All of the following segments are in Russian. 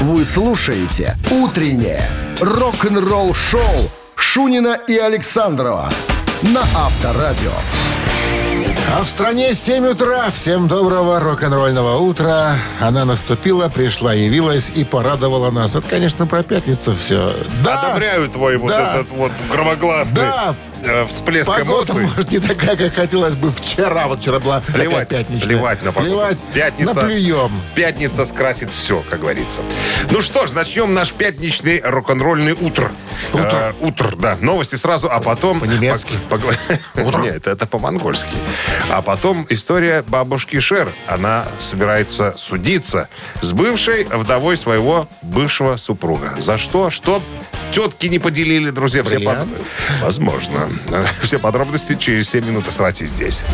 Вы слушаете «Утреннее рок-н-ролл-шоу» Шунина и Александрова на Авторадио. А в стране 7 утра. Всем доброго рок-н-ролльного утра. Она наступила, пришла, явилась и порадовала нас. Это, конечно, про пятницу все. Да, Одобряю твой вот Да. этот вот громогласный Да. Э, всплеск Погода, эмоций. может, не такая, как хотелось бы вчера. Вот вчера была Плевать, такая пятничная. плевать на погоду. Плевать, Пятница. наплюем. Пятница скрасит все, как говорится. Ну что ж, начнем наш пятничный рок-н-ролльный утр. Утро. Э, утр, да. Новости сразу, а потом... По-немецки. Пог- пог- Нет, это по-монгольски. А потом история бабушки Шер. Она собирается судиться с бывшей вдовой своего бывшего супруга. За что? Что тетки не поделили, друзья. Все под- Бриллиант? Все подробности через 7 минут. Оставайтесь здесь.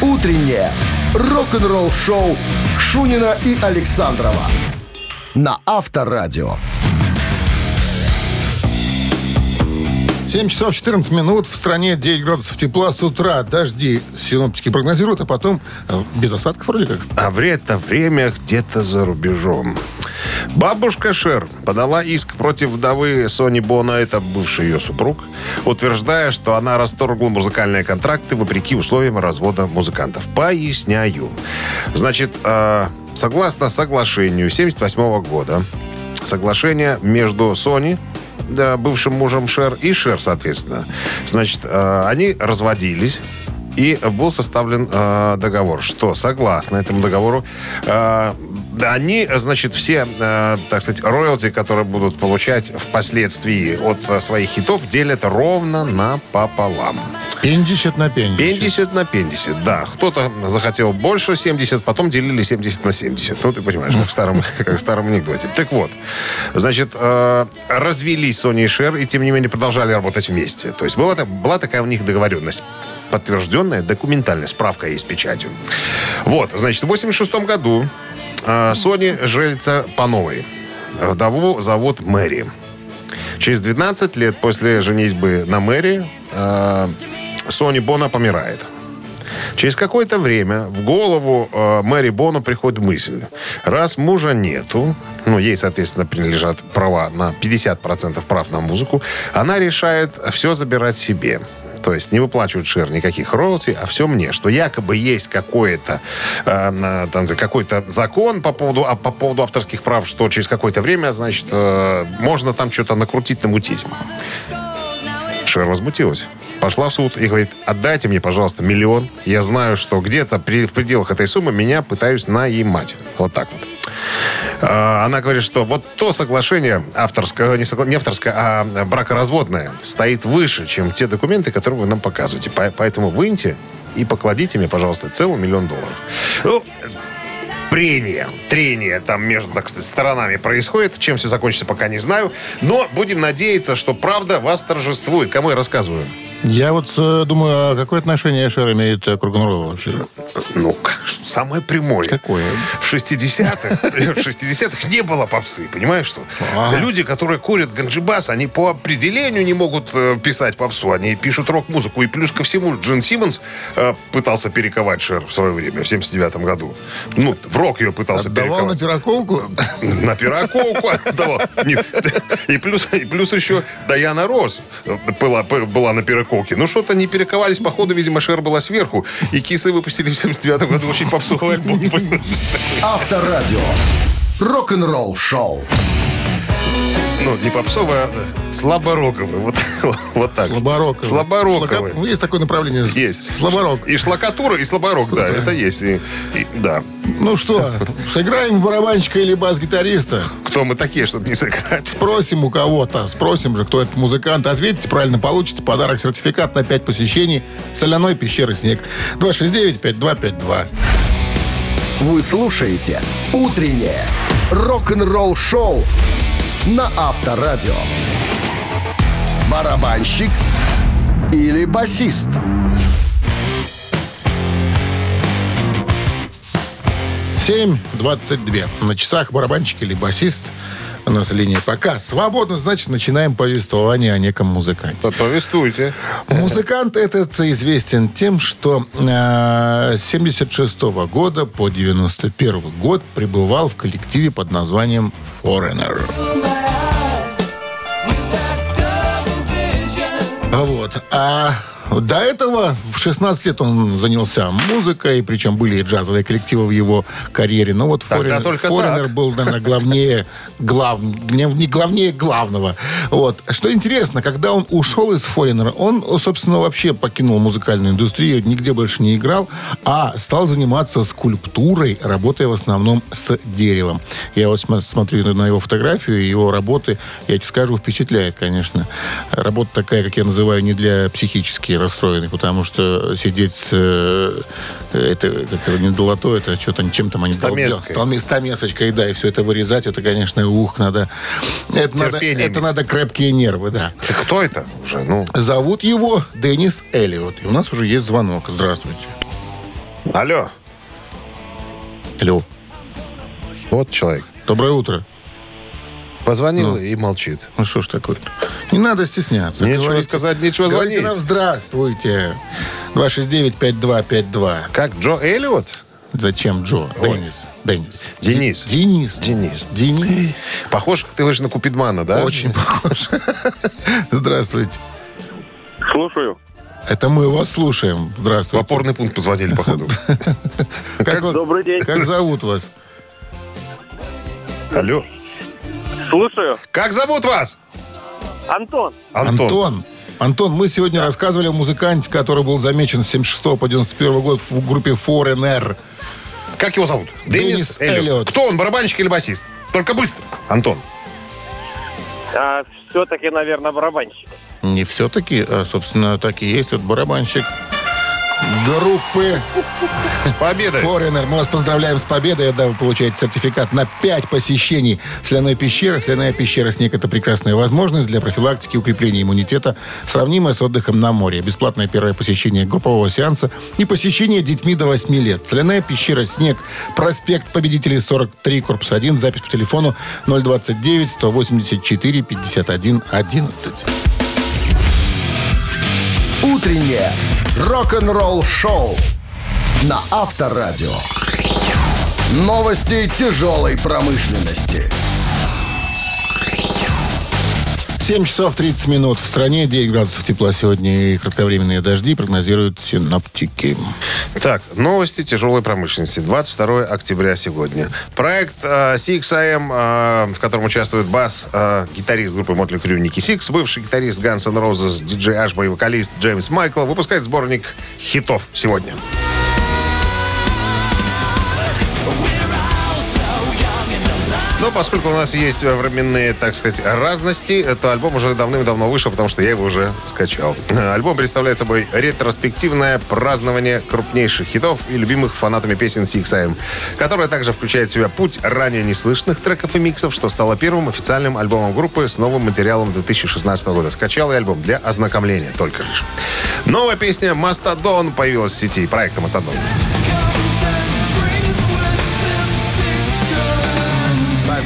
«Утреннее рок-н-ролл-шоу» Шунина и Александрова на Авторадио. 7 часов 14 минут. В стране 9 градусов тепла с утра. Дожди синоптики прогнозируют, а потом э, без осадков вроде как. А в это время где-то за рубежом. Бабушка Шер подала иск против вдовы Сони Бона, это бывший ее супруг, утверждая, что она расторгла музыкальные контракты вопреки условиям развода музыкантов. Поясняю. Значит, э, согласно соглашению 78 года, соглашение между да, бывшим мужем Шер, и Шер, соответственно. Значит, э, они разводились. И был составлен э, договор, что согласно этому договору э, они, значит, все, э, так сказать, роялти, которые будут получать впоследствии от э, своих хитов, делят ровно напополам. 50 на 50. 50 на 50, да. Кто-то захотел больше 70, потом делили 70 на 70. Ну, ты понимаешь, как в старом, как в старом анекдоте. Так вот, значит, э, развелись Сони и Шер, и тем не менее продолжали работать вместе. То есть была, была такая у них договоренность подтвержденная, документальная, справка есть с печатью. Вот, значит, в 86 году э, Сони женится по новой. Вдову зовут Мэри. Через 12 лет после женитьбы на Мэри э, Сони Бона помирает. Через какое-то время в голову э, Мэри Бону приходит мысль. Раз мужа нету, ну, ей, соответственно, принадлежат права на 50% прав на музыку, она решает все забирать себе. То есть не выплачивают Шер никаких роялти, а все мне. Что якобы есть какое-то, э, там, какой-то закон по поводу, а, по поводу авторских прав, что через какое-то время, значит, э, можно там что-то накрутить, намутить. Шер возмутилась. Пошла в суд и говорит, отдайте мне, пожалуйста, миллион. Я знаю, что где-то при- в пределах этой суммы меня пытаюсь наимать. Вот так вот. А, Она говорит, что вот то соглашение авторское, не, согла- не авторское, а бракоразводное стоит выше, чем те документы, которые вы нам показываете. По- Поэтому выньте и покладите мне, пожалуйста, целый миллион долларов. Ну, прения, трения там между, так сказать, сторонами происходит. Чем все закончится, пока не знаю. Но будем надеяться, что правда вас торжествует. Кому я рассказываю? Я вот э, думаю, а какое отношение Шер имеет э, к рок-н-роллу вообще? Ну, самое прямое. Какое? В 60-х, в 60-х не было попсы, понимаешь что? Люди, которые курят ганджибас, они по определению не могут э, писать попсу, они пишут рок-музыку. И плюс ко всему Джин Симмонс э, пытался перековать Шер в свое время, в 79 году. Ну, в рок ее пытался Отдавал на перековать. пироковку? На пироковку отдавал. И плюс, еще Даяна Рос была, на пироковке. Ну, что-то не перековались. Походу, видимо, Шер была сверху. И кисы выпустили в 79 году очень попсовый альбом. Авторадио. Рок-н-ролл шоу. Ну, не попсовый, а слабороковый. Вот, вот так. Слабороковый. Слабороковый. Слака- Есть такое направление. Есть. Слаборок. И шлакатура, и слаборок, да, это есть. И- и- да. Ну что, сыграем барабанщика или бас-гитариста? Кто мы такие, чтобы не сыграть? Спросим у кого-то. Спросим же, кто этот музыкант. Ответите правильно, получите подарок. Сертификат на 5 посещений соляной пещеры «Снег». 269-5252. Вы слушаете «Утреннее рок-н-ролл шоу» на Авторадио. Барабанщик или басист? Семь двадцать две. На часах барабанщик или басист. У нас линия пока свободна, значит, начинаем повествование о неком музыканте. Да, повествуйте. Музыкант этот известен тем, что э, с 76 года по 91 год пребывал в коллективе под названием Foreigner. Вот. А до этого в 16 лет он занялся музыкой, причем были и джазовые коллективы в его карьере. Но вот только так. был, наверное, главнее, глав, не, не главнее главного. Вот. Что интересно, когда он ушел из Foreigner, он, собственно, вообще покинул музыкальную индустрию, нигде больше не играл, а стал заниматься скульптурой, работая в основном с деревом. Я вот см- смотрю на его фотографию, его работы, я тебе скажу, впечатляет, конечно. Работа такая, как я называю, не для психически расстроенных, потому что сидеть с... э, Это это, не долото, это что-то чем там они Стамеской. долбят. Стамесочкой, да, и все это вырезать, это, конечно, ух, надо... Это, надо, Терпение это иметь. надо крепкие нервы, да. Ты кто это уже? Ну, Зовут его Деннис Эллиот. И у нас уже есть звонок. Здравствуйте. алло. Алло. Вот человек. Доброе утро. Позвонил и молчит. Ну что ж такое Не надо стесняться. Нечего Говорите- сказать, нечего звонить. нам здравствуйте. 269-5252. Как, Джо Эллиот? Зачем Джо? Деннис. Деннис. Денис. Д- Денис. Денис. Денис. Похож, ты выше на Купидмана, да? Очень похож. Здравствуйте. Слушаю. Это мы вас слушаем. В Здравствуйте. опорный пункт позвонили, походу. Как, Добрый день. как зовут вас? Алло. Слушаю. Как зовут вас? Антон. Антон. Антон. Антон, мы сегодня рассказывали о музыканте, который был замечен с 76 по 91 год в группе Foreigner. Как его зовут? Деннис Денис Эллиот. Эллиот. Кто он, барабанщик или басист? Только быстро. Антон. А, все-таки, наверное, барабанщик. Не все-таки, а, собственно, так и есть. Вот барабанщик группы С победой. Foreigner. Мы вас поздравляем с победой. Да, вы получаете сертификат на 5 посещений соляной пещеры. Соляная пещера «Снег» — это прекрасная возможность для профилактики и укрепления иммунитета, сравнимая с отдыхом на море. Бесплатное первое посещение группового сеанса и посещение детьми до 8 лет. Соляная пещера «Снег», проспект Победителей 43, корпус 1, запись по телефону 029 184 51 11. Утреннее рок-н-ролл-шоу на Авторадио. Новости тяжелой промышленности. 7 часов 30 минут в стране, 9 градусов тепла сегодня и кратковременные дожди прогнозируют синоптики. Так, новости тяжелой промышленности. 22 октября сегодня. Проект э, CXIM, э, в котором участвует бас, э, гитарист группы Motley Crue Ники Сикс, бывший гитарист Guns N' Roses, диджей Ашба и вокалист Джеймс Майкл, выпускает сборник хитов сегодня. Но поскольку у нас есть временные, так сказать, разности, то альбом уже давным-давно вышел, потому что я его уже скачал. Альбом представляет собой ретроспективное празднование крупнейших хитов и любимых фанатами песен CXM, которое также включает в себя путь ранее неслышных треков и миксов, что стало первым официальным альбомом группы с новым материалом 2016 года. Скачал я альбом для ознакомления только лишь. Новая песня «Мастодон» появилась в сети проекта «Мастодон».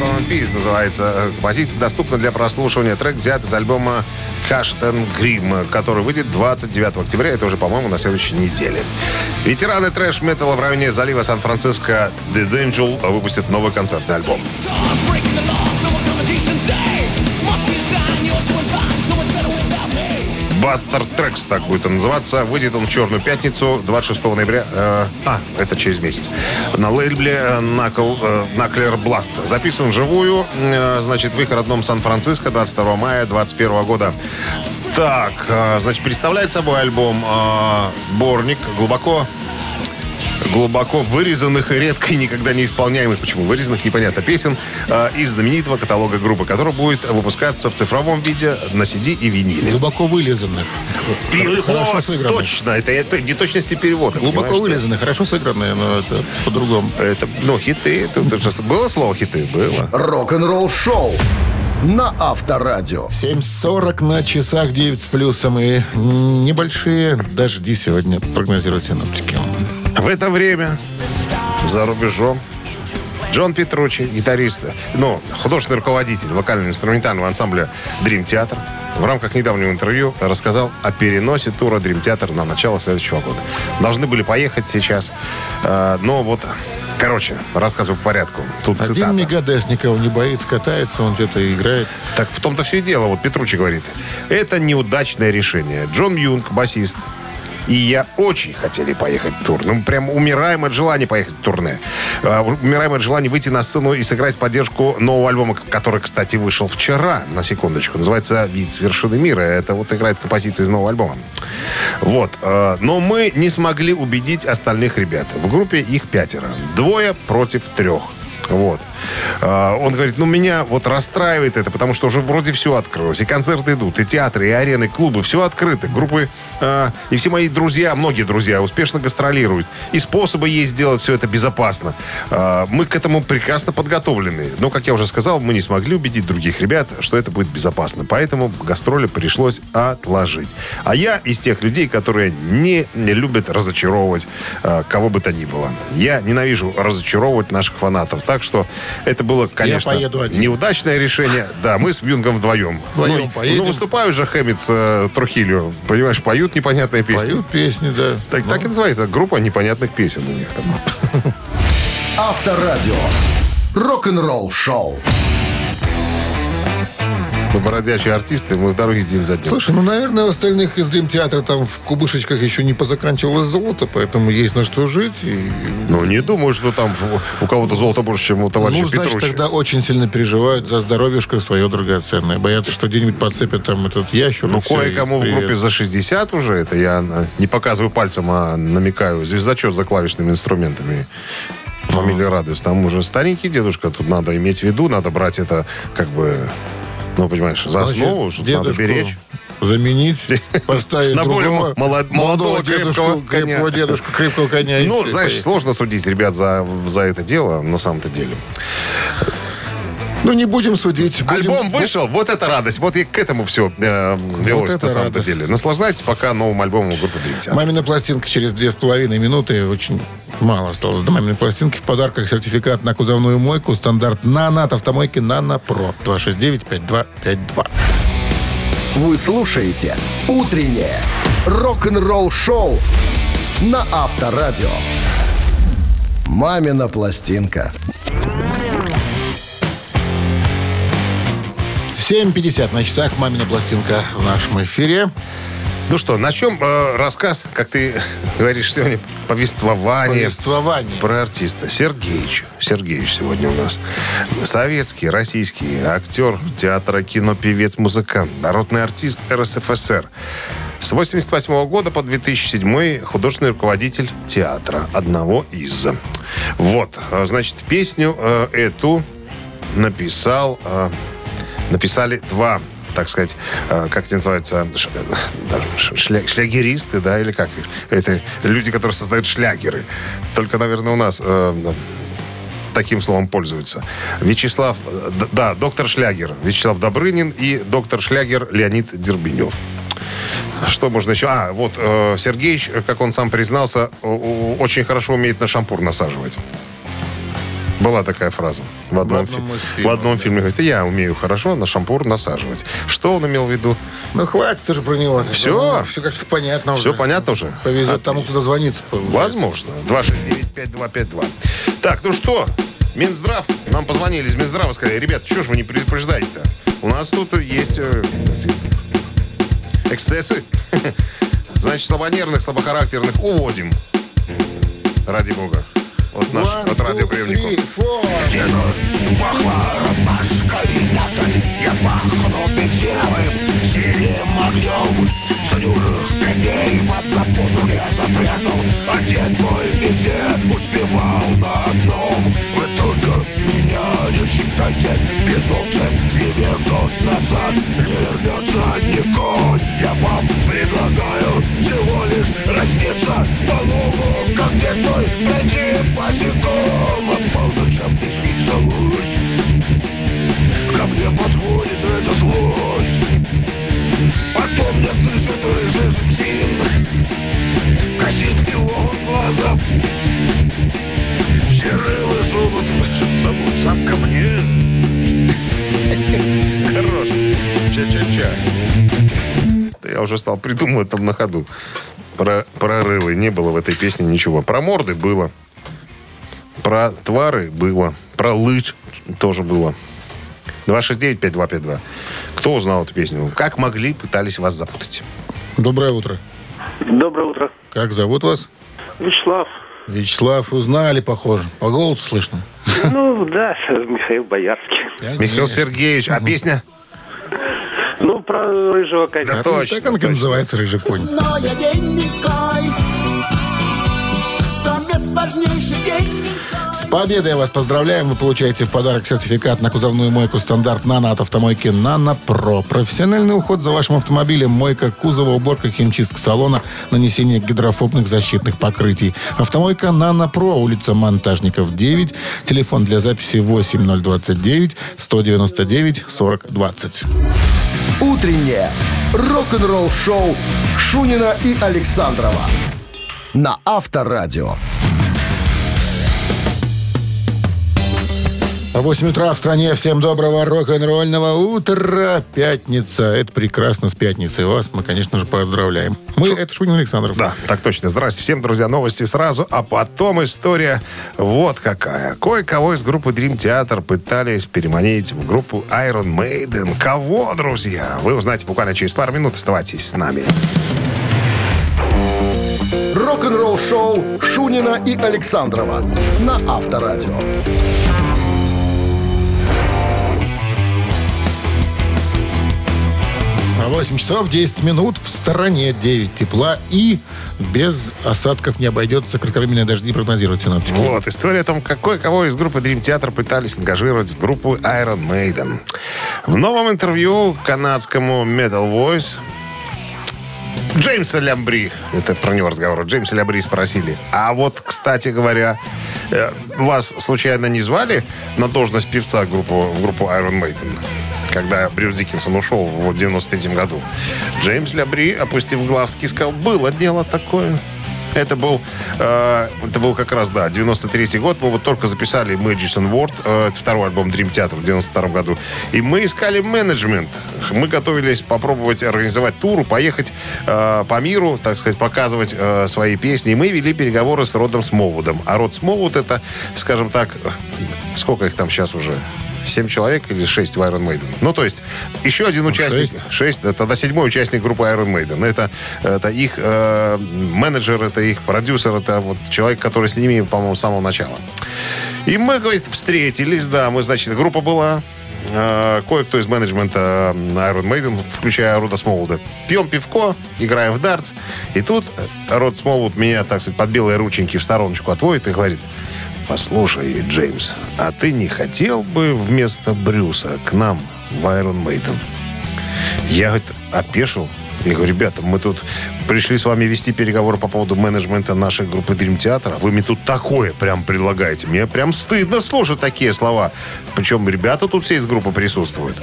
And Peace называется композиция. Доступна для прослушивания. Трек взят из альбома Каштен Грим, который выйдет 29 октября. Это уже, по-моему, на следующей неделе. Ветераны трэш-металла в районе залива Сан-Франциско The Angel выпустят новый концертный альбом. Бастер Трекс, так будет он называться. Выйдет он в Черную пятницу 26 ноября. э, а, это через месяц. На лейбле э, Knuckle, э, Knuckler Blast. Записан вживую, э, значит, в их родном Сан-Франциско 22 мая 2021 года. Так, э, значит, представляет собой альбом э, сборник глубоко глубоко вырезанных и редко и никогда не исполняемых, почему вырезанных, непонятно, песен э, из знаменитого каталога группы, который будет выпускаться в цифровом виде на CD и виниле. Глубоко вылизанных. И- Хорошо О, сыграны. точно, это, это неточности перевода. Глубоко вылизаны, хорошо сыгранные, но это по-другому. Это, ну, хиты. Это, это же было слово хиты? Было. Рок-н-ролл-шоу на Авторадио. 7.40 на часах 9 с плюсом и небольшие дожди сегодня прогнозируют синоптики. В это время за рубежом Джон Петручи, гитарист, ну, художественный руководитель вокально-инструментального ансамбля Dream Theater, в рамках недавнего интервью рассказал о переносе тура Dream Theater на начало следующего года. Должны были поехать сейчас, э, но вот Короче, рассказываю по порядку. Тут Один цитата. Мегадес никого не боится, катается, он где-то играет. Так в том-то все и дело. Вот Петручи говорит. Это неудачное решение. Джон Юнг, басист, и я очень хотели поехать в тур. Ну, прям умираем от желания поехать в турне. А, умираем от желания выйти на сцену и сыграть в поддержку нового альбома, который, кстати, вышел вчера, на секундочку. Называется «Вид с вершины мира». Это вот играет композиция из нового альбома. Вот. э, Но мы не смогли убедить остальных ребят. В группе их пятеро. Двое против трех. Вот. А, Он говорит, ну, меня вот расстраивает это, потому что уже вроде все открылось. И концерты идут, и театры, и арены, и клубы, все открыты. Группы, а, и все мои друзья, многие друзья, успешно гастролируют. И способы есть сделать все это безопасно. А, Мы к этому прекрасно подготовлены. Но, как я уже сказал, мы не смогли убедить других ребят, что это будет безопасно. Поэтому гастроли пришлось отложить. А я из тех людей, которые не, не любят разочаровывать кого бы то ни было. Я ненавижу разочаровывать наших фанатов. Так что это было, конечно, поеду один. неудачное решение. Да, мы с Бьюнгом вдвоем. Вдвоем ну, поедем. ну, выступают же Хэммитс, э, Трухилио. Понимаешь, поют непонятные песни. Поют песни, да. Так, так и называется. Группа непонятных песен у них там. Авторадио. Рок-н-ролл шоу. Ну, бродячие артисты, мы в дороге день за днем. Слушай, ну, наверное, у остальных из Дрим Театра там в кубышечках еще не позаканчивалось золото, поэтому есть на что жить. И... Ну, не думаю, что там у кого-то золото больше, чем у товарища Ну, значит, Петруччи. тогда очень сильно переживают за здоровьюшко свое драгоценное. Боятся, что где-нибудь подцепят там этот ящер. Ну, кое-кому в группе за 60 уже, это я не показываю пальцем, а намекаю. Звездочет за клавишными инструментами. Фамилия Радость. Там уже старенький дедушка, тут надо иметь в виду, надо брать это как бы, ну, понимаешь, за основу, что надо дедушку беречь. Заменить, поставить На более другого, молод- молодого, дедушку, крепкого коня. крепкого дедушку, крепкого коня. Ну, знаешь, сложно судить ребят за, за это дело, на самом-то деле. Ну, не будем судить. будем- Альбом вышел, вот это радость. Вот и к этому все велось это на радость. деле. Наслаждайтесь пока новым альбомом группы Dream Theater. Мамина пластинка через две с половиной минуты. Очень мало осталось до маминой пластинки. В подарках сертификат на кузовную мойку. Стандарт «Нано» от автомойки «Нано Про». 269-5252. Вы слушаете «Утреннее рок-н-ролл-шоу» на Авторадио. «Мамина пластинка». 7.50 на часах. Мамина пластинка в нашем эфире. Ну что, на чем э, рассказ, как ты говоришь сегодня, повествование Повествование. про артиста? Сергеич. Сергеич сегодня у нас. Советский, российский актер, театра, кино, певец, музыкант, народный артист РСФСР. С 88 года по 2007 художественный руководитель театра. Одного из. Вот, э, значит, песню э, эту написал, э, написали два так сказать, э, как это называется, э, шля- шлягеристы, да, или как? Это люди, которые создают шлягеры. Только, наверное, у нас э, таким словом пользуются. Вячеслав, да, доктор Шлягер, Вячеслав Добрынин и доктор Шлягер Леонид Дербенев. Что можно еще? А, вот э, как он сам признался, очень хорошо умеет на шампур насаживать. Была такая фраза в одном, одном фи- в одном да. фильме. Говорит, я умею хорошо на шампур насаживать. Что он имел в виду? Ну, хватит уже про него. Всё? Все как-то понятно Все уже. понятно уже? Повезет тому, кто дозвонится. Возможно. 269-5252. Так, ну что, Минздрав, нам позвонили из Минздрава, сказали, ребята, что ж вы не предупреждаете-то? У нас тут есть э, эксцессы. Значит, слабонервных, слабохарактерных уводим. Ради бога. Вот наш One, от two, радиоприемнику. three, four. Пахло ромашкой мятой Я пахну бензиновым синим огнем С дюжих коней под запону я запрятал А дед мой везде успевал на одном Вы только меня не считайте безумцем И век назад сам ко мне. Хорош. Ча-ча-ча. Я уже стал придумывать там на ходу. Про, про рылы не было в этой песне ничего. Про морды было. Про твары было. Про лыч тоже было. 269-5252. Кто узнал эту песню? Как могли, пытались вас запутать. Доброе утро. Доброе утро. Как зовут вас? Вячеслав. Вячеслав, узнали, похоже. По голосу слышно. Ну, да, Михаил Боярский. Михаил Сергеевич, а песня? Ну, про рыжего коня. Да точно. Так он называется «Рыжий конь». Мною день Минской. Сто мест важнейший день. С победой вас поздравляем. Вы получаете в подарок сертификат на кузовную мойку стандарт «Нано» от автомойки «Нано Про». Профессиональный уход за вашим автомобилем, мойка кузова, уборка химчистка салона, нанесение гидрофобных защитных покрытий. Автомойка «Нано Про», улица Монтажников, 9. Телефон для записи 8029 199 40 20. Утреннее рок-н-ролл-шоу Шунина и Александрова на Авторадио. 8 утра в стране. Всем доброго рок-н-ролльного утра. Пятница. Это прекрасно с пятницей. Вас мы, конечно же, поздравляем. Мы, это Шунин Александров. Да, так точно. Здрасте всем, друзья. Новости сразу, а потом история вот какая. Кое-кого из группы Dream Theater пытались переманить в группу Iron Maiden. Кого, друзья? Вы узнаете буквально через пару минут. Оставайтесь с нами. Рок-н-ролл-шоу Шунина и Александрова на Авторадио. 8 часов 10 минут в стороне 9 тепла и без осадков не обойдется кратковременные дожди прогнозируют синоптики. Вот, история о том, какой кого из группы Dream Theater пытались ангажировать в группу Iron Maiden. В новом интервью канадскому Metal Voice Джеймса Лямбри, это про него разговор, Джеймса Лямбри спросили. А вот, кстати говоря, э, вас случайно не звали на должность певца группу, в группу Iron Maiden? Когда Брюс Диккенсон ушел в 93 году. Джеймс Лябри, опустив глазки, сказал, было дело такое. Это был, э, это был как раз, да, 93 год. Мы вот только записали Magician World, э, второй альбом Dream Theater в 92 году. И мы искали менеджмент. Мы готовились попробовать организовать тур, поехать э, по миру, так сказать, показывать э, свои песни. И мы вели переговоры с Родом Смолвудом. А Род Смолвуд это, скажем так, сколько их там сейчас уже? Семь человек или шесть в Iron Maiden. Ну, то есть, еще один участник. Шесть. Это тогда седьмой участник группы Iron Maiden. Это, это их э, менеджер, это их продюсер, это вот человек, который с ними, по-моему, с самого начала. И мы, говорит, встретились, да, мы, значит, группа была, э, кое-кто из менеджмента Iron Maiden, включая Рода Смолвуда. Пьем пивко, играем в дартс. И тут Род Смолвуд меня, так сказать, под белые рученьки в стороночку отводит и говорит, послушай, Джеймс, а ты не хотел бы вместо Брюса к нам в Iron Maiden? Я, говорит, опешил. Я говорю, ребята, мы тут пришли с вами вести переговоры по поводу менеджмента нашей группы Dream Theater, а вы мне тут такое прям предлагаете. Мне прям стыдно слушать такие слова. Причем ребята тут все из группы присутствуют.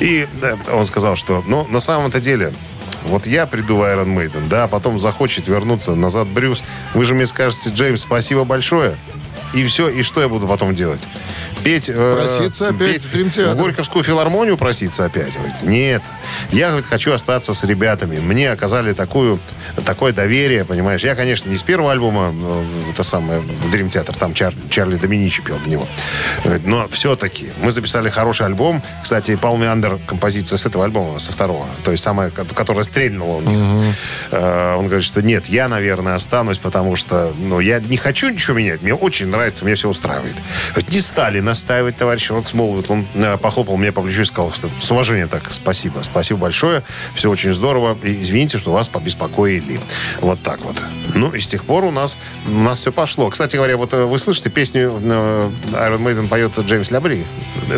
И да, он сказал, что, ну, на самом-то деле, вот я приду в Iron Maiden, да, а потом захочет вернуться назад Брюс. Вы же мне скажете, Джеймс, спасибо большое. И все, и что я буду потом делать? Петь... э, Проситься опять петь в в Горьковскую филармонию проситься опять? Говорит, Нет. Я, говорит, хочу остаться с ребятами. Мне оказали такую, такое доверие, понимаешь. Я, конечно, не с первого альбома, э, это самое, в Dream Theater, там Чар- Чарли Доминичи пел для него. Говорит, Но все-таки мы записали хороший альбом. Кстати, Пал Меандер, композиция с этого альбома, со второго. То есть самая, ко- которая стрельнула у них. Э, Он говорит, что нет, я, наверное, останусь, потому что ну, я не хочу ничего менять. Мне очень нравится, мне все устраивает. Говорит, Не стали настаивать, товарищ Рот Смолвуд. Он э, похлопал мне по плечу и сказал, что с уважением так, спасибо, спасибо большое, все очень здорово. И извините, что вас побеспокоили. Вот так вот. Ну, и с тех пор у нас, у нас все пошло. Кстати говоря, вот э, вы слышите, песню э, Iron Maiden поет Джеймс Лябри,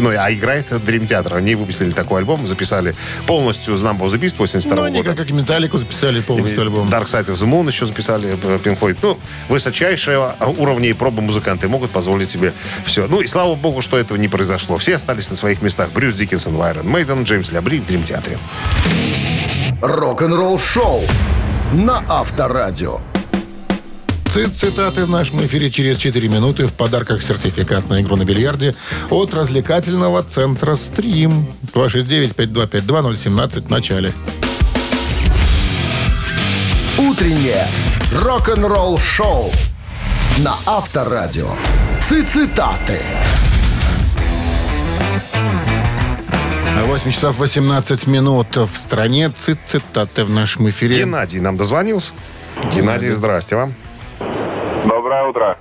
ну, а играет Dream Theater. Они выпустили такой альбом, записали полностью Number of the Beast 82 Ну, они года. как, и Металлику записали полностью альбом. Dark Side of the Moon еще записали Pink Floyd. Ну, высочайшие уровни и пробы музыканты могут позволить себе все. Ну, и слава богу, что этого не произошло. Все остались на своих местах. Брюс Диккенсон в Iron Maiden, Джеймс Лябри в Дрим Театре. Рок-н-ролл-шоу на Авторадио. Цит- Цитаты в нашем эфире через 4 минуты. В подарках сертификат на игру на бильярде от развлекательного центра «Стрим». 269-5252-017 в начале. Утреннее рок-н-ролл-шоу на Авторадио. Цитаты. 8 часов 18 минут в стране. Цит- Цитаты в нашем эфире. Геннадий нам дозвонился. Геннадий, здрасте вам. Доброе утро.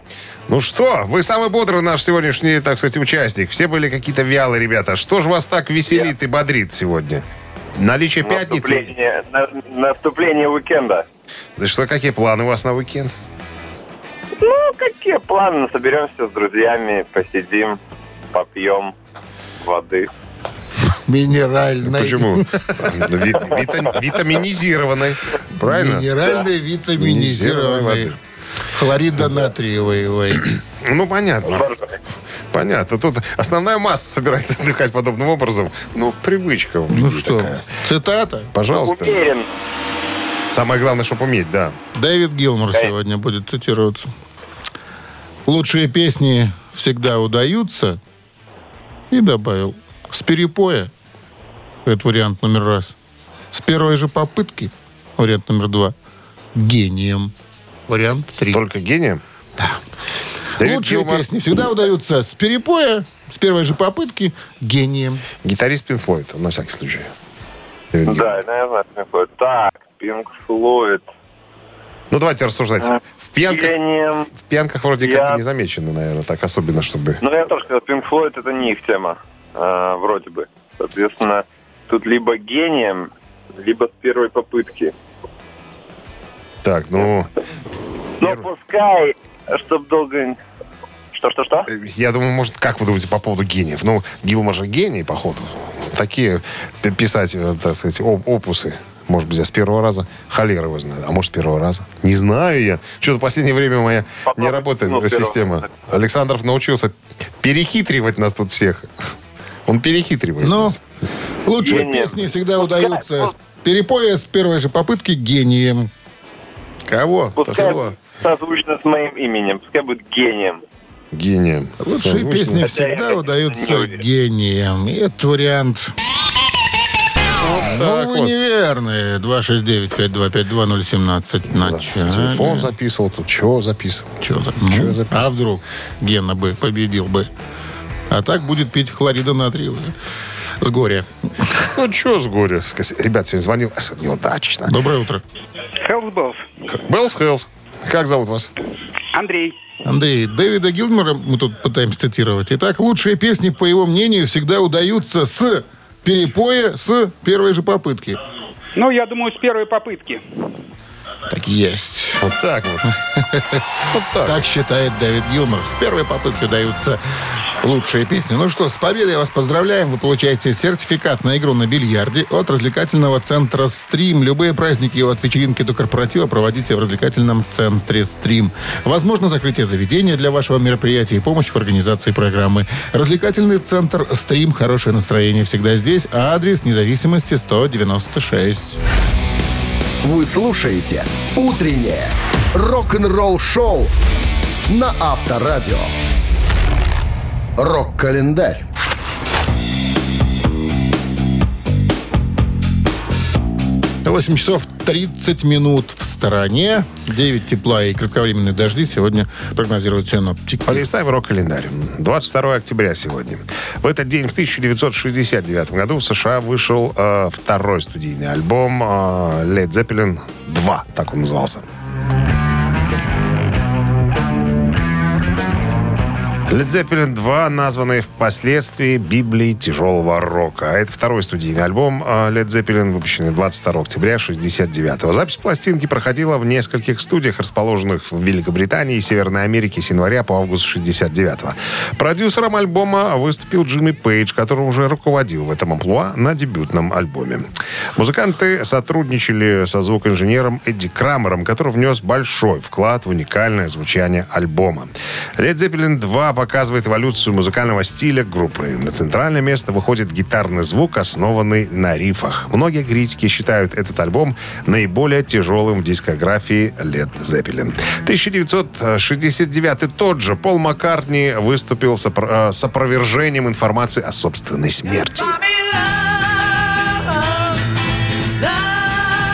Ну что, вы самый бодрый наш сегодняшний, так сказать, участник. Все были какие-то вялые ребята. Что же вас так веселит и бодрит сегодня? Наличие пятницы? Наступление, на- наступление уикенда. Да что, какие планы у вас на уикенд? Ну, какие планы? Соберемся с друзьями, посидим, попьем воды. Минеральной. Почему? Ви- вита- Витаминизированной. Правильно? Минеральной витаминизированной. Хлорида натриевой. ой. Ну, понятно. Понятно. Тут основная масса собирается отдыхать подобным образом. Ну, привычка Ну что, такая. цитата. Пожалуйста. Уверен. Самое главное, чтобы уметь, да. Дэвид Гилмор сегодня будет цитироваться. Лучшие песни всегда удаются. И добавил. С перепоя. Это вариант номер раз. С первой же попытки. Вариант номер два. Гением. Вариант три. Только гением. Да. Лучшие песни всегда удаются с перепоя, с первой же попытки, гением. Гитарист Пин Флойд, на всякий случай. Дэвид Гилмор. Да, Pink Floyd. Так, Пинк Флойд. Ну, давайте рассуждать. В пьянках, Гением. в пьянках вроде Я- как не замечено, наверное, так особенно, чтобы... Ну, я тоже сказал, Пинк Флойд это не их тема. а, вроде бы. Соответственно, тут либо гением, либо с первой попытки. Так, ну, Но Первый. пускай, чтоб долго... Что-что-что? э, я думаю, может, как вы думаете по поводу гениев? Ну, Гилмор же гений, походу. Такие писать, э, так сказать, оп- опусы. Может быть, я с первого раза. Холера его знает. А может, с первого раза. Не знаю я. Что-то в последнее время моя не Попробуй, работает ну, система. раза. Александров научился перехитривать нас тут всех. Он перехитривает Но нас. лучшие Гением. песни всегда удаются с перепоя, с первой же попытки, гением. Кого? Пускай созвучно с моим именем. Пускай будет гением. Гением. Лучшие Созвучно. песни Хотя всегда я удаются гением. И этот вариант... так ну, вы вот. неверные. 269-5252-017 начали. Телефон записывал тут. Чего записывал? Чё ну, записывал? а вдруг Гена бы победил бы? А так будет пить хлорида натриевая. С горя. Ну, что с горя? Ребят, сегодня звонил. а, Неудачно. Доброе утро. Hells Bells. Bells Hells. Как зовут вас? Андрей. Андрей, Дэвида Гилмора мы тут пытаемся цитировать. Итак, лучшие песни, по его мнению, всегда удаются с перепоя, с первой же попытки. Ну, я думаю, с первой попытки. Так и есть. Вот так вот. Вот так. Так считает Дэвид Гилмор. С первой попытки даются лучшие песни. Ну что, с победой вас поздравляем. Вы получаете сертификат на игру на бильярде от развлекательного центра «Стрим». Любые праздники от вечеринки до корпоратива проводите в развлекательном центре «Стрим». Возможно, закрытие заведения для вашего мероприятия и помощь в организации программы. Развлекательный центр «Стрим». Хорошее настроение всегда здесь. А адрес независимости 196. Вы слушаете «Утреннее рок-н-ролл-шоу» на Авторадио. Рок-календарь. 8 часов 30 минут в стороне. 9 тепла и кратковременные дожди сегодня прогнозируют синоптики. Полистаем рок-календарь. 22 октября сегодня. В этот день, в 1969 году, в США вышел э, второй студийный альбом э, Led Zeppelin 2, так он назывался. Led Zeppelin 2, названный впоследствии Библией тяжелого рока. А это второй студийный альбом а, Led Zeppelin, выпущенный 22 октября 69 Запись пластинки проходила в нескольких студиях, расположенных в Великобритании и Северной Америке с января по август 69 Продюсером альбома выступил Джимми Пейдж, который уже руководил в этом амплуа на дебютном альбоме. Музыканты сотрудничали со звукоинженером Эдди Крамером, который внес большой вклад в уникальное звучание альбома. Led Zeppelin 2 показывает эволюцию музыкального стиля группы. На центральное место выходит гитарный звук, основанный на рифах. Многие критики считают этот альбом наиболее тяжелым в дискографии Led Zeppelin. 1969 тот же Пол Маккартни выступил с э, опровержением информации о собственной смерти.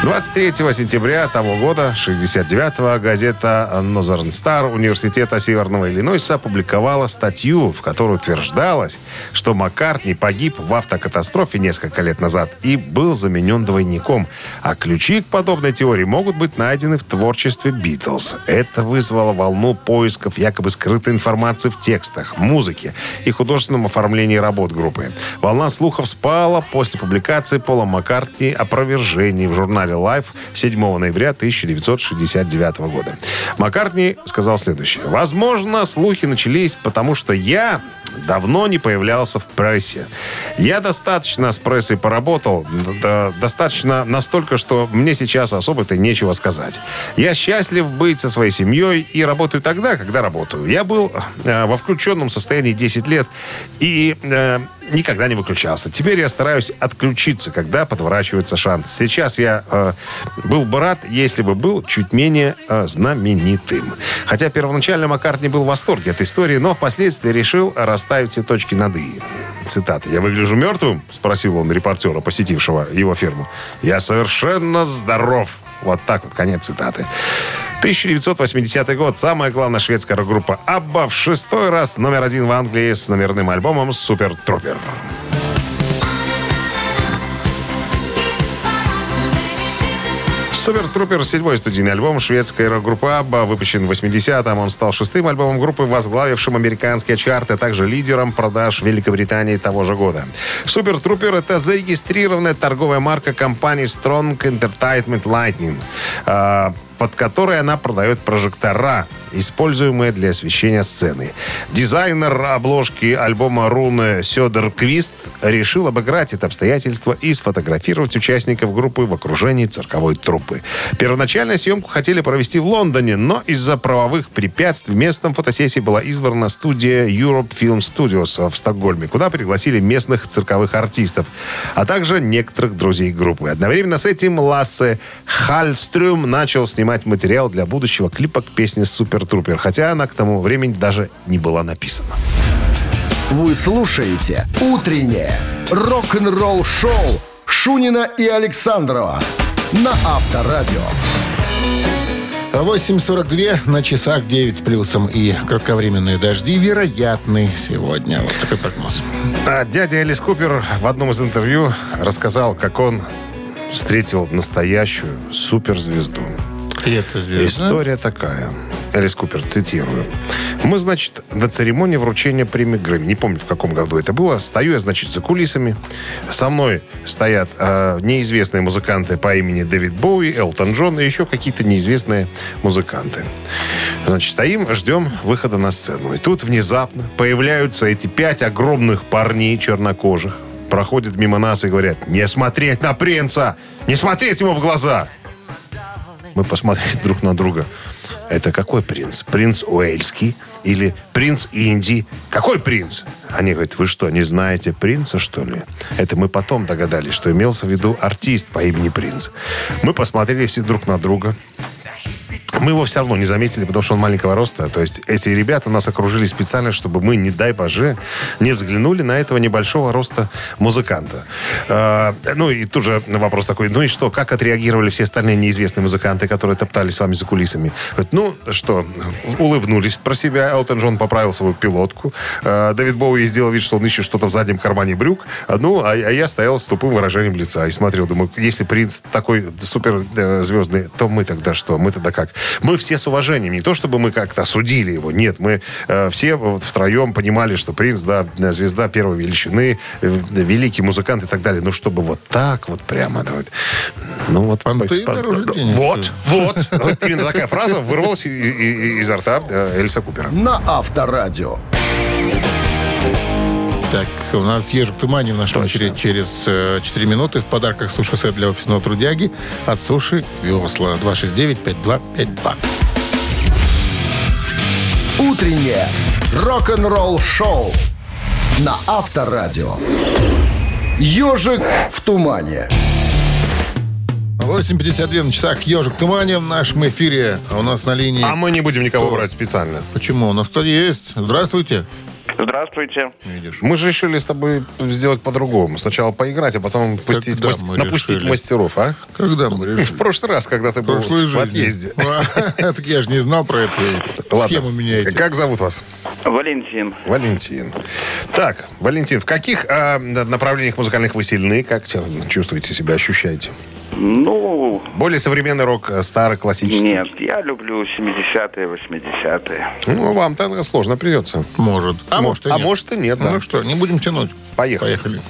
23 сентября того года, 69-го, газета Northern Star Университета Северного Иллинойса опубликовала статью, в которой утверждалось, что Маккартни погиб в автокатастрофе несколько лет назад и был заменен двойником. А ключи к подобной теории могут быть найдены в творчестве Битлз. Это вызвало волну поисков якобы скрытой информации в текстах, музыке и художественном оформлении работ группы. Волна слухов спала после публикации Пола Маккартни опровержений в журнале Life 7 ноября 1969 года. Маккартни сказал следующее. «Возможно, слухи начались, потому что я давно не появлялся в прессе. Я достаточно с прессой поработал, да, достаточно настолько, что мне сейчас особо-то нечего сказать. Я счастлив быть со своей семьей и работаю тогда, когда работаю. Я был э, во включенном состоянии 10 лет и э, никогда не выключался. Теперь я стараюсь отключиться, когда подворачивается шанс. Сейчас я э, был бы рад, если бы был чуть менее э, знаменитым. Хотя первоначально Маккартни был в восторге от истории, но впоследствии решил расставить все точки над «и». Цитата. «Я выгляжу мертвым?» – спросил он репортера, посетившего его ферму. «Я совершенно здоров». Вот так вот, конец цитаты. 1980 год. Самая главная шведская рок-группа «Абба» в шестой раз номер один в Англии с номерным альбомом «Супер Трупер». Супер Трупер, седьмой студийный альбом шведской рок-группы Абба, выпущен в 80-м. Он стал шестым альбомом группы, возглавившим американские чарты, а также лидером продаж в Великобритании того же года. Супер Трупер — это зарегистрированная торговая марка компании Strong Entertainment Lightning, а, под которой она продает прожектора, используемые для освещения сцены. Дизайнер обложки альбома Руны Сёдор Квист решил обыграть это обстоятельство и сфотографировать участников группы в окружении цирковой труппы. Первоначально съемку хотели провести в Лондоне, но из-за правовых препятствий местом фотосессии была избрана студия Europe Film Studios в Стокгольме, куда пригласили местных цирковых артистов, а также некоторых друзей группы. Одновременно с этим Лассе Хальстрюм начал снимать материал для будущего клипа к песне «Супер Трупер», хотя она к тому времени даже не была написана. Вы слушаете «Утреннее рок-н-ролл-шоу» Шунина и Александрова на Авторадио. 8.42 на часах 9 с плюсом и кратковременные дожди вероятны сегодня. Вот такой прогноз. А дядя Элис Купер в одном из интервью рассказал, как он встретил настоящую суперзвезду. И это звезда. История такая. Элис Купер, цитирую. Мы, значит, на церемонии вручения премии Грэмми, не помню, в каком году это было, стою я, значит, за кулисами. Со мной стоят э, неизвестные музыканты по имени Дэвид Боуи, Элтон Джон и еще какие-то неизвестные музыканты. Значит, стоим, ждем выхода на сцену. И тут внезапно появляются эти пять огромных парней чернокожих, проходят мимо нас и говорят, не смотреть на принца, не смотреть ему в глаза. Мы посмотрели друг на друга. Это какой принц? Принц Уэльский или принц Индии? Какой принц? Они говорят, вы что, не знаете принца, что ли? Это мы потом догадались, что имелся в виду артист по имени Принц. Мы посмотрели все друг на друга. Мы его все равно не заметили, потому что он маленького роста. То есть эти ребята нас окружили специально, чтобы мы, не дай боже, не взглянули на этого небольшого роста музыканта. А, ну и тут же вопрос такой, ну и что, как отреагировали все остальные неизвестные музыканты, которые топтались с вами за кулисами? Ну что, улыбнулись про себя. Элтон Джон поправил свою пилотку. А, Дэвид Боуи сделал вид, что он ищет что-то в заднем кармане брюк. А, Ну, а, а я стоял с тупым выражением лица и смотрел. Думаю, если принц такой супер э, то мы тогда что? Мы тогда как? Мы все с уважением. Не то, чтобы мы как-то осудили его. Нет, мы э, все вот втроем понимали, что принц, да, звезда первой величины, э, великий музыкант и так далее. Ну, чтобы вот так вот прямо... да, вот, ну, вот... Понты по- дороже денег. Вот, вот. Вот Именно такая фраза вырвалась изо рта э, Эльса Купера. На Авторадио. Так, у нас ежик в тумане в нашем Точно. эфире через э, 4 минуты. В подарках суши-сет для офисного трудяги от Суши Весла. 269-5252. Утреннее рок-н-ролл-шоу на Авторадио. Ежик в тумане. 8.52 на часах «Ежик в тумане» в нашем эфире. А у нас на линии... А мы не будем никого Кто? брать специально. Почему? У нас кто есть. Здравствуйте. Здравствуйте. Видишь. Мы же решили с тобой сделать по-другому. Сначала поиграть, а потом пустить Когда мас- мы напустить решили? мастеров, а? Когда мы решили? В прошлый раз, когда ты был в отъезде. А, Так я же не знал про эту схему меняете. Как зовут вас? Валентин. Валентин. Так, Валентин, в каких а, направлениях музыкальных вы сильны? Как те- чувствуете себя, ощущаете? Ну, Более современный рок, э, старый, классический? нет, я люблю 70-е, 80-е. Ну, вам тогда сложно придется. Может. А может и а нет. может и нет, да. Ну что, не будем тянуть. Поехали. Поехали.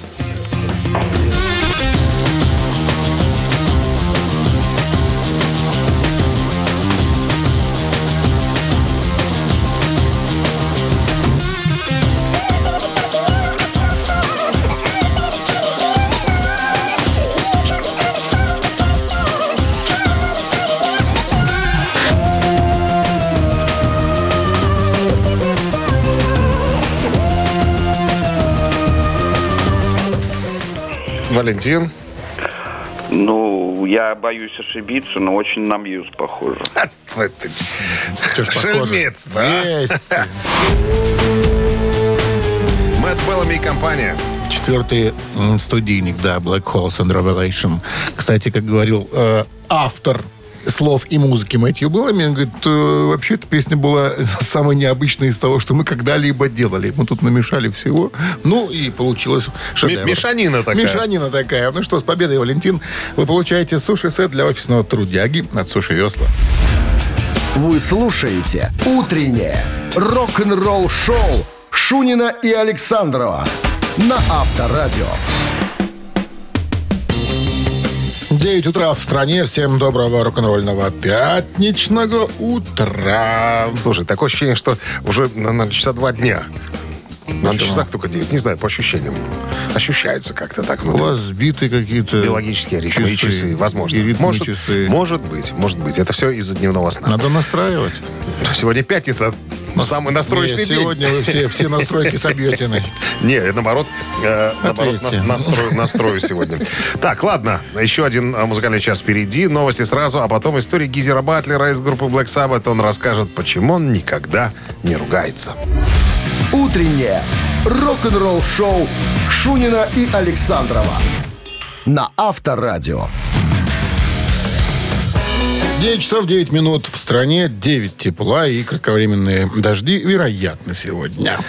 Валентин. Ну, я боюсь ошибиться, но очень на Мьюз похоже. Шельмец, да? Есть. Мэтт Беллами и компания. Четвертый студийник, да, Black Holes and Revelation. Кстати, как говорил э, автор слов и музыки Мэтью Беллами, он говорит, «Э, вообще эта песня была самая необычная из того, что мы когда-либо делали. Мы тут намешали всего, ну и получилось шедевр. Мешанина такая. Мешанина такая. Ну что, с победой, Валентин. Вы получаете суши-сет для офисного трудяги от Суши Весла. Вы слушаете «Утреннее рок-н-ролл-шоу» Шунина и Александрова на Авторадио. 9 утра в стране. Всем доброго рок-н-ролльного пятничного утра. Слушай, такое ощущение, что уже на, на часа два дня. На часах только 9. Не знаю, по ощущениям. Ощущается как-то так У внутри. вас сбиты какие-то Биологические ритмы и часы, возможно. И ритмы, может, часы. может быть, может быть. Это все из-за дневного сна. Надо настраивать. Сегодня пятница, самый настроечный Не, день. Сегодня вы все, все настройки собьете. Не, наоборот, э, наоборот нас- настрою, настрою сегодня. Так, ладно, еще один э, музыкальный час впереди. Новости сразу, а потом история Гизера Батлера из группы Black Sabbath. Он расскажет, почему он никогда не ругается. Утреннее рок-н-ролл-шоу Шунина и Александрова на Авторадио. 9 часов 9 минут в стране, 9 тепла и кратковременные дожди вероятно сегодня.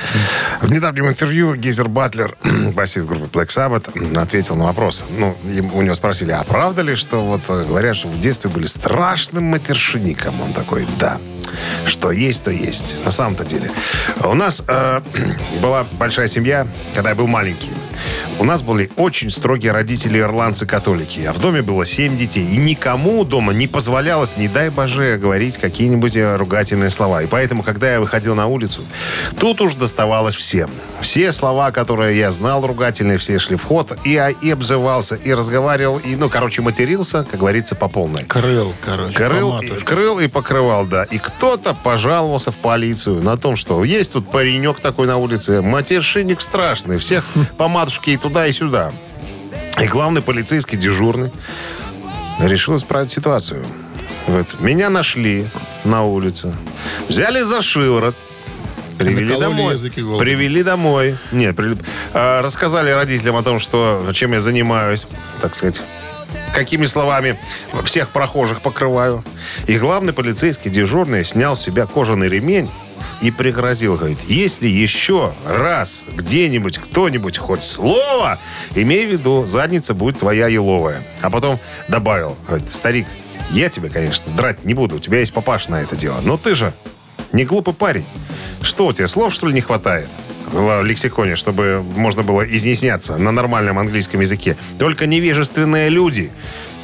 В недавнем интервью Гизер Батлер, басист группы Black Sabbath, ответил на вопрос. Ну, у него спросили, а правда ли, что вот э, говорят, что в детстве были страшным матершинником? Он такой, да. Что есть, то есть. На самом-то деле. У нас э, была большая семья, когда я был маленький. У нас были очень строгие родители ирландцы-католики. А в доме было семь детей. И никому дома не позволялось, не дай боже, говорить какие-нибудь э, ругательные слова. И поэтому, когда я выходил на улицу, тут уж доставалось всем. Все слова, которые я знал ругательные, все шли в ход. И я и обзывался, и разговаривал, и, ну, короче, матерился, как говорится, по полной. Крыл, короче. Крыл, и- крыл и покрывал, да. И кто-то пожаловался в полицию на том, что есть тут паренек такой на улице, матершинник страшный, всех по матушке и туда, и сюда. И главный полицейский дежурный решил исправить ситуацию. Вот, меня нашли на улице, взяли за шиворот, Привели домой. Привели домой. Нет, при- а, рассказали родителям о том, что чем я занимаюсь, так сказать, какими словами всех прохожих покрываю. И главный полицейский дежурный снял с себя кожаный ремень и пригрозил, говорит, если еще раз где-нибудь кто-нибудь хоть слово, имей в виду, задница будет твоя еловая. А потом добавил, говорит, старик, я тебя, конечно, драть не буду, у тебя есть папаш на это дело, но ты же не глупый парень. Что у тебя, слов, что ли, не хватает? в лексиконе, чтобы можно было изъясняться на нормальном английском языке. Только невежественные люди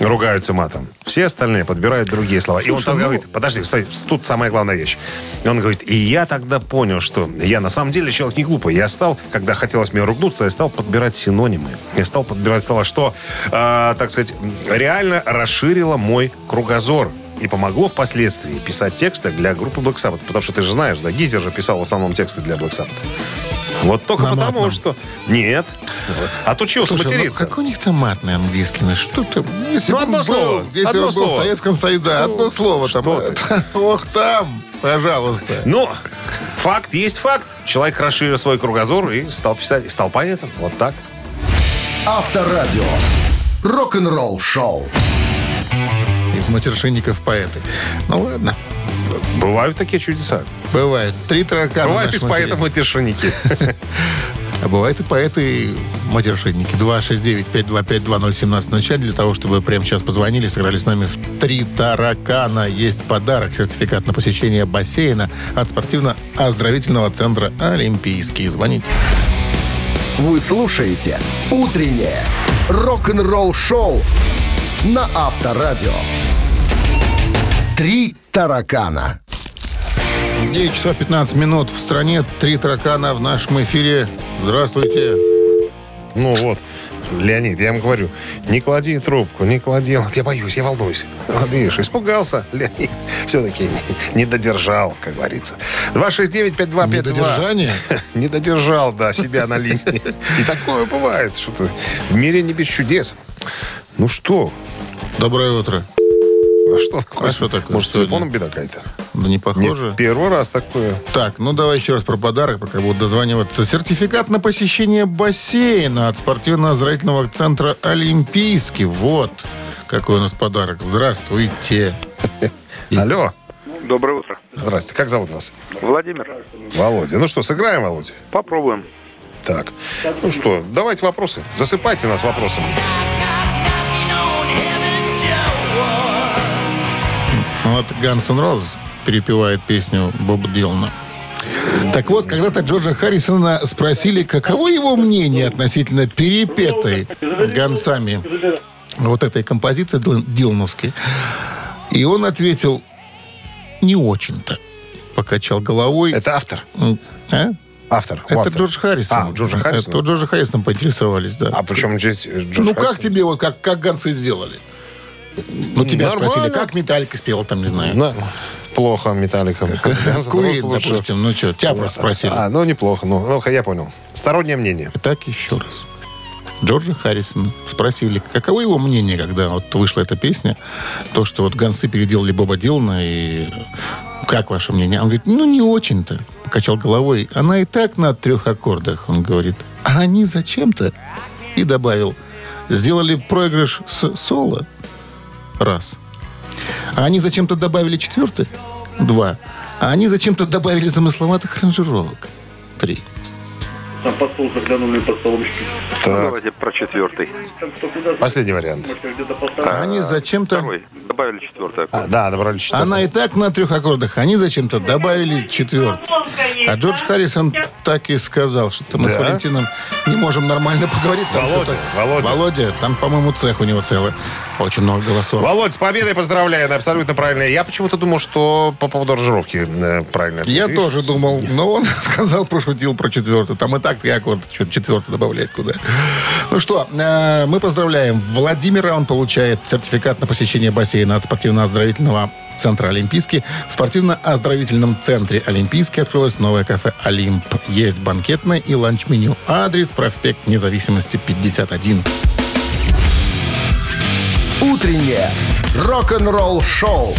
ругаются матом. Все остальные подбирают другие слова. и он тогда говорит, подожди, стой, тут самая главная вещь. И он говорит, и я тогда понял, что я на самом деле человек не глупый. Я стал, когда хотелось мне ругнуться, я стал подбирать синонимы. Я стал подбирать слова, что, э, так сказать, реально расширило мой кругозор. и помогло впоследствии писать тексты для группы Black Sabbath. Потому что ты же знаешь, да, Гизер же писал в основном тексты для Black Sabbath. Вот только На потому, матном. что... Нет. Отучился Слушай, ну материться. какой у них там матный английский? Ну что ты... Если Ну, одно был, слово, Если одно он был слово. в Советском Союзе, да, одно слово там. что ты? Ох, там, пожалуйста. Но факт есть факт. Человек расширил свой кругозор и стал писать, и стал поэтом. Вот так. Авторадио. Рок-н-ролл шоу. Из матершинников поэты. Ну ладно, Бывают такие чудеса. бывает. Три таракана. Бывают и с поэтом матершинники. А бывают и поэты и матершинники. 269-525-2017 в начале для того, чтобы прямо сейчас позвонили, сыграли с нами в «Три таракана». Есть подарок, сертификат на посещение бассейна от спортивно-оздоровительного центра «Олимпийский». Звоните. Вы слушаете «Утреннее рок-н-ролл шоу» на Авторадио. Три таракана. 9 часов 15 минут в стране. «Три таракана» в нашем эфире. Здравствуйте. Ну вот, Леонид, я вам говорю, не клади трубку, не клади. Вот Я боюсь, я волнуюсь. Вот видишь, испугался, Леонид. Все-таки не, не додержал, как говорится. 269-5252. Недодержание? Не додержал, да, себя на линии. И такое бывает, что-то в мире не без чудес. Ну что? Доброе утро. А что такое? А что такое? Может, с телефоном беда какая-то? Да не похоже. Нет, первый раз такое. Так, ну давай еще раз про подарок, пока будут дозваниваться. Сертификат на посещение бассейна от спортивно-оздоровительного центра «Олимпийский». Вот какой у нас подарок. Здравствуйте. Алло. Доброе утро. Здрасте. Как зовут вас? Владимир. Володя. Ну что, сыграем, Володя? Попробуем. Так. Ну что, давайте вопросы. Засыпайте нас вопросами. Вот Ганс Н' Роуз перепевает песню Боба Дилана. Так вот, когда-то Джорджа Харрисона спросили, каково его мнение относительно перепетой гонцами вот этой композиции Дил- Дилановской. И он ответил, не очень-то. Покачал головой. Это автор. А? Автор. Это автора. Джордж Харрисон. А, Джорджа Харрисона. Это Джорджа Харрисона поинтересовались, да. А причем здесь Джордж ну, как Харрисон? тебе, вот как, как гонцы сделали? Ну, тебя Нормально. спросили, как Металлика спела, там, не знаю. Ну, плохо металликом. Куин, допустим. Ну что, тебя просто спросили. А, ну неплохо. Ну, ну, я понял. Стороннее мнение. Так еще раз. Джорджа Харрисона спросили, каково его мнение, когда вот вышла эта песня, то, что вот гонцы переделали Боба Дилана, и как ваше мнение? Он говорит, ну, не очень-то. Покачал головой. Она и так на трех аккордах, он говорит. А они зачем-то? И добавил, сделали проигрыш с соло. Раз. А они зачем-то добавили четвертый? Два. А они зачем-то добавили замысловатых аранжировок? Три. Там под стол заглянули под столом шпиц. Так, Давайте про четвертый. Последний вариант. А они зачем-то... Второй. Добавили четвертый. А, да, добрали четвертый. Она и так на трех аккордах. Они зачем-то добавили четвертый. А Джордж Харрисон так и сказал, что мы с Да? Валентином не можем нормально поговорить. Там Володя, что-то- Володя. Володя, там, по-моему, цех у него целый. Очень много голосов. Володь, с победой поздравляю, это абсолютно правильно. Я почему-то думал, что по поводу аранжировки э, правильно. Я Видишь? тоже думал, но он сказал, пошутил про четвертый. Там и так три аккорда, что четвертый добавлять куда. Ну что, э, мы поздравляем Владимира. Он получает сертификат на посещение бассейна от спортивно-оздоровительного центра «Олимпийский». В спортивно-оздоровительном центре «Олимпийский» открылось новое кафе «Олимп». Есть банкетное и ланч-меню. Адрес проспект Независимости, 51. Утреннее рок-н-ролл шоу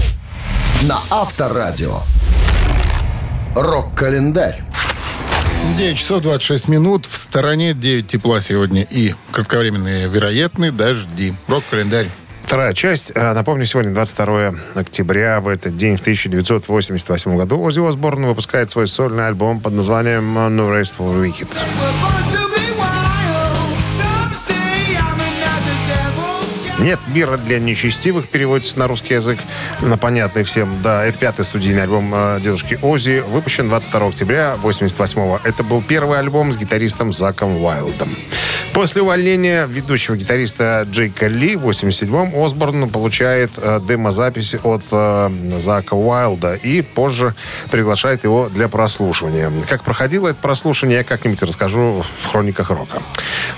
на Авторадио. Рок-календарь. 9 часов 26 минут. В стороне 9 тепла сегодня и кратковременные вероятные дожди. Рок-календарь. Вторая часть. Э, Напомню, сегодня 22 октября. В этот день, в 1988 году, Оззи Осборн выпускает свой сольный альбом под названием «No Rest for Wicked». «Нет мира для нечестивых» переводится на русский язык, на понятный всем. Да, это пятый студийный альбом э, дедушки Ози, выпущен 22 октября 88 Это был первый альбом с гитаристом Заком Уайлдом. После увольнения ведущего гитариста Джейка Ли в 87-м Осборн получает э, демозапись от э, Зака Уайлда и позже приглашает его для прослушивания. Как проходило это прослушивание, я как-нибудь расскажу в хрониках рока.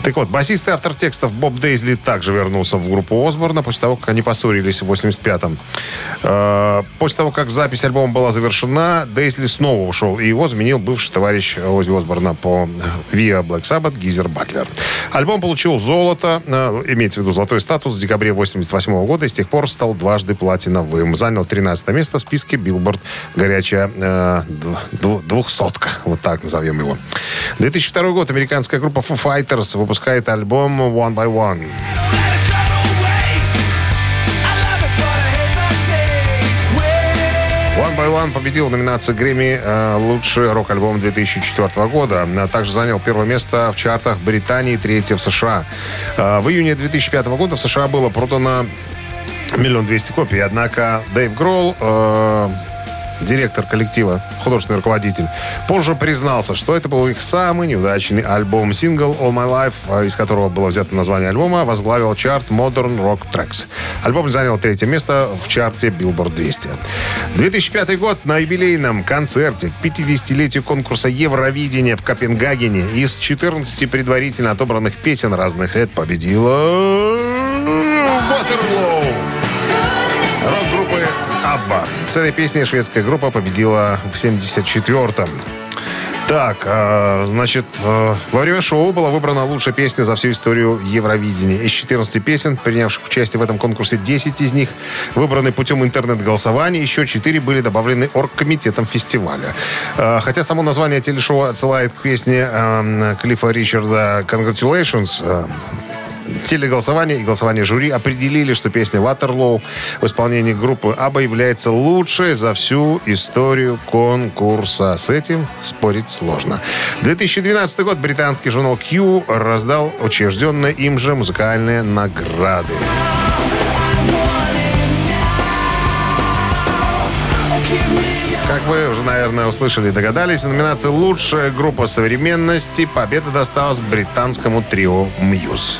Так вот, басист и автор текстов Боб Дейзли также вернулся в группу группу Осборна после того, как они поссорились в 85-м. Э, После того, как запись альбома была завершена, Дейсли снова ушел, и его заменил бывший товарищ Ози Осборна по ВИА Black Sabbath Гизер Батлер. Альбом получил золото, э, имеется в виду золотой статус, в декабре 88 года и с тех пор стал дважды платиновым. Занял 13 место в списке Билборд «Горячая э, дв- двухсотка». Вот так назовем его. 2002 год. Американская группа Foo Fighters выпускает альбом «One by One». By One победил в номинации Грэмми э, «Лучший рок-альбом 2004 года». А Также занял первое место в чартах Британии, третье в США. Э, в июне 2005 года в США было продано миллион двести копий. Однако Дэйв Гролл, э, директор коллектива, художественный руководитель, позже признался, что это был их самый неудачный альбом. Сингл All My Life, э, из которого было взято название альбома, возглавил чарт Modern Rock Tracks. Альбом занял третье место в чарте Billboard 200. 2005 год на юбилейном концерте к 50-летию конкурса Евровидения в Копенгагене из 14 предварительно отобранных песен разных лет победила Waterloo. Абба. С этой песней шведская группа победила в 74-м. Так, э, значит, э, во время шоу была выбрана лучшая песня за всю историю Евровидения. Из 14 песен, принявших участие в этом конкурсе, 10 из них выбраны путем интернет-голосования, еще 4 были добавлены оргкомитетом фестиваля. Э, хотя само название телешоу отсылает к песне э, Клиффа Ричарда «Congratulations», э, Телеголосование и голосование жюри определили, что песня «Ватерлоу» в исполнении группы «Аба» является лучшей за всю историю конкурса. С этим спорить сложно. 2012 год британский журнал Q раздал учрежденные им же музыкальные награды. Как вы уже, наверное, услышали и догадались, в номинации «Лучшая группа современности» победа досталась британскому трио «Мьюз».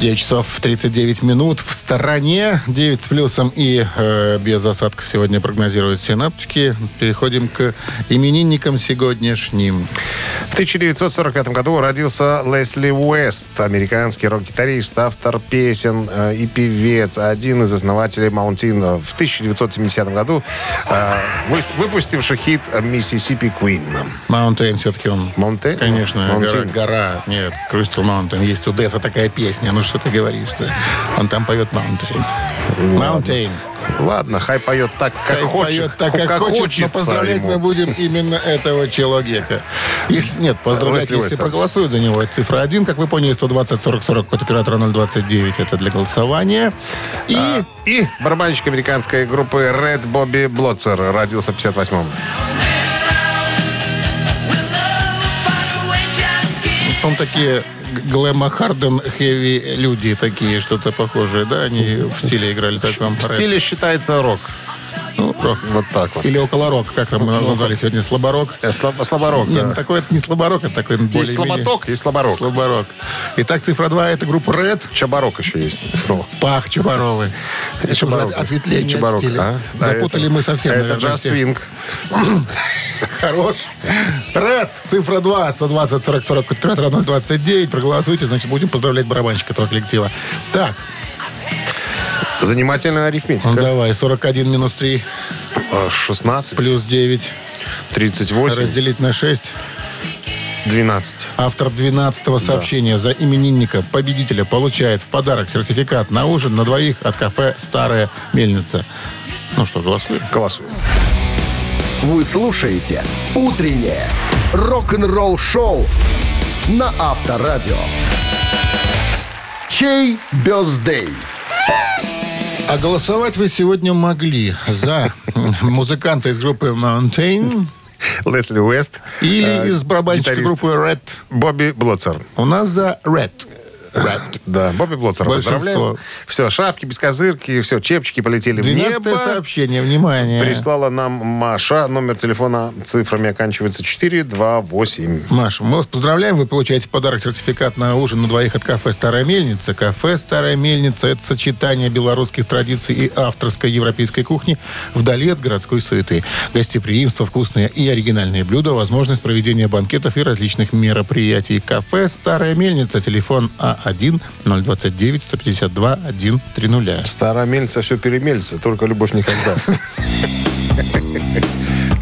9 часов 39 минут в стороне. 9 с плюсом и э, без осадков сегодня прогнозируют синаптики. Переходим к именинникам сегодняшним. В 1945 году родился Лесли Уэст, американский рок-гитарист, автор песен э, и певец, один из основателей Маунтин. В 1970 году э, вы- выпустивший хит «Mississippi Queen». Mountain все-таки он. Mountain? Конечно, гора, Mountain. гора. Нет, Crystal Mountain. Есть у Death а такая песня. Ну что ты говоришь-то? Он там поет Mountain. Mountain. Ладно, хай поет так, как Хай хочет. поет так, как, хочет, но хочется поздравлять ему. мы будем именно этого человека. Если, нет, поздравлять, если Уэста. проголосуют за него. Цифра 1, как вы поняли, 120 40 40 код оператора 029. Это для голосования. И А, И барабанщик американской группы Red Бобби Блотцер родился в 58-м. потом такие глэма харден хэви люди такие, что-то похожее, да? Они в стиле играли таком. В стиле считается рок. Ну, рок. Вот так вот. Или около рок, как там мы назвали сегодня, слаборок. Э, слаб- слаборок, Нет, да. ну, такой это не слаборок, это такой более Есть слаботок, есть слаборок. Слаборок. Итак, цифра 2 это группа Red. Чабарок еще есть слово. Пах Чубаровы. Это уже Чубарок. от- ответвление от стиля. а? А Запутали это- мы совсем, Это наверное, джаз всех. свинг. Хорош. Ред, цифра 2, 120 40 40 код оператора 029. Проголосуйте, значит, будем поздравлять барабанщика этого коллектива. Так, Занимательная ну арифметика. давай, 41 минус 3 Э, 16, плюс 9 38, разделить на 6. 12. Автор 12 сообщения за именинника победителя получает в подарок сертификат на ужин на двоих от кафе «Старая мельница». Ну что, голосуем? Голосуем. Вы слушаете «Утреннее рок-н-ролл-шоу» на Авторадио. Чей бездей? А голосовать вы сегодня могли за музыканта из группы Mountain Лесли Уэст. или э, из барабанщика группы Red. Бобби Блотцер. У нас за Red. Да, Бобби Большинство. поздравляем. Все, шапки, бескозырки, все, чепчики полетели в 12 небо. сообщение, внимание. Прислала нам Маша. Номер телефона цифрами оканчивается 428. Маша, мы вас поздравляем. Вы получаете в подарок сертификат на ужин на двоих от кафе «Старая мельница». Кафе «Старая мельница» — это сочетание белорусских традиций и авторской европейской кухни вдали от городской суеты. Гостеприимство, вкусные и оригинальные блюда, возможность проведения банкетов и различных мероприятий. Кафе «Старая мельница». Телефон А А1-029-152-130. Старая мельница все перемельца, только любовь никогда.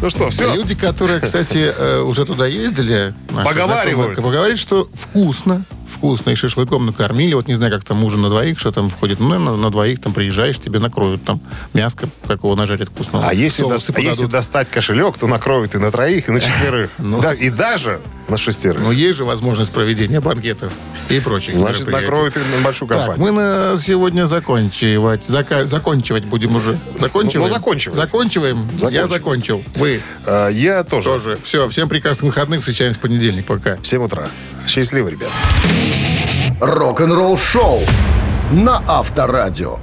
Ну что, все. Люди, которые, кстати, э, уже туда ездили, Поговаривают. поговорят, что вкусно, вкусно, и шашлыком накормили. Вот не знаю, как там ужин на двоих, что там входит. Ну, наверное, на двоих там приезжаешь, тебе накроют там мяско, какого нажарят вкусного. А если, Соусы дос- если достать кошелек, то накроют и на троих, и на четверых. Ну. Да, и даже на шестерых. Ну, есть же возможность проведения банкетов и прочих Значит, накроют и на большую Так, компанию. мы на сегодня заканчивать. Зака- закончивать будем уже. Закончиваем? Ну, ну. Заканчиваем? Я Закончим. закончил. Вы А, я тоже. тоже. Все, всем прекрасных выходных. Встречаемся в понедельник. Пока. В 7 утра. Счастливо, ребят. Рок-н-ролл шоу на Авторадио.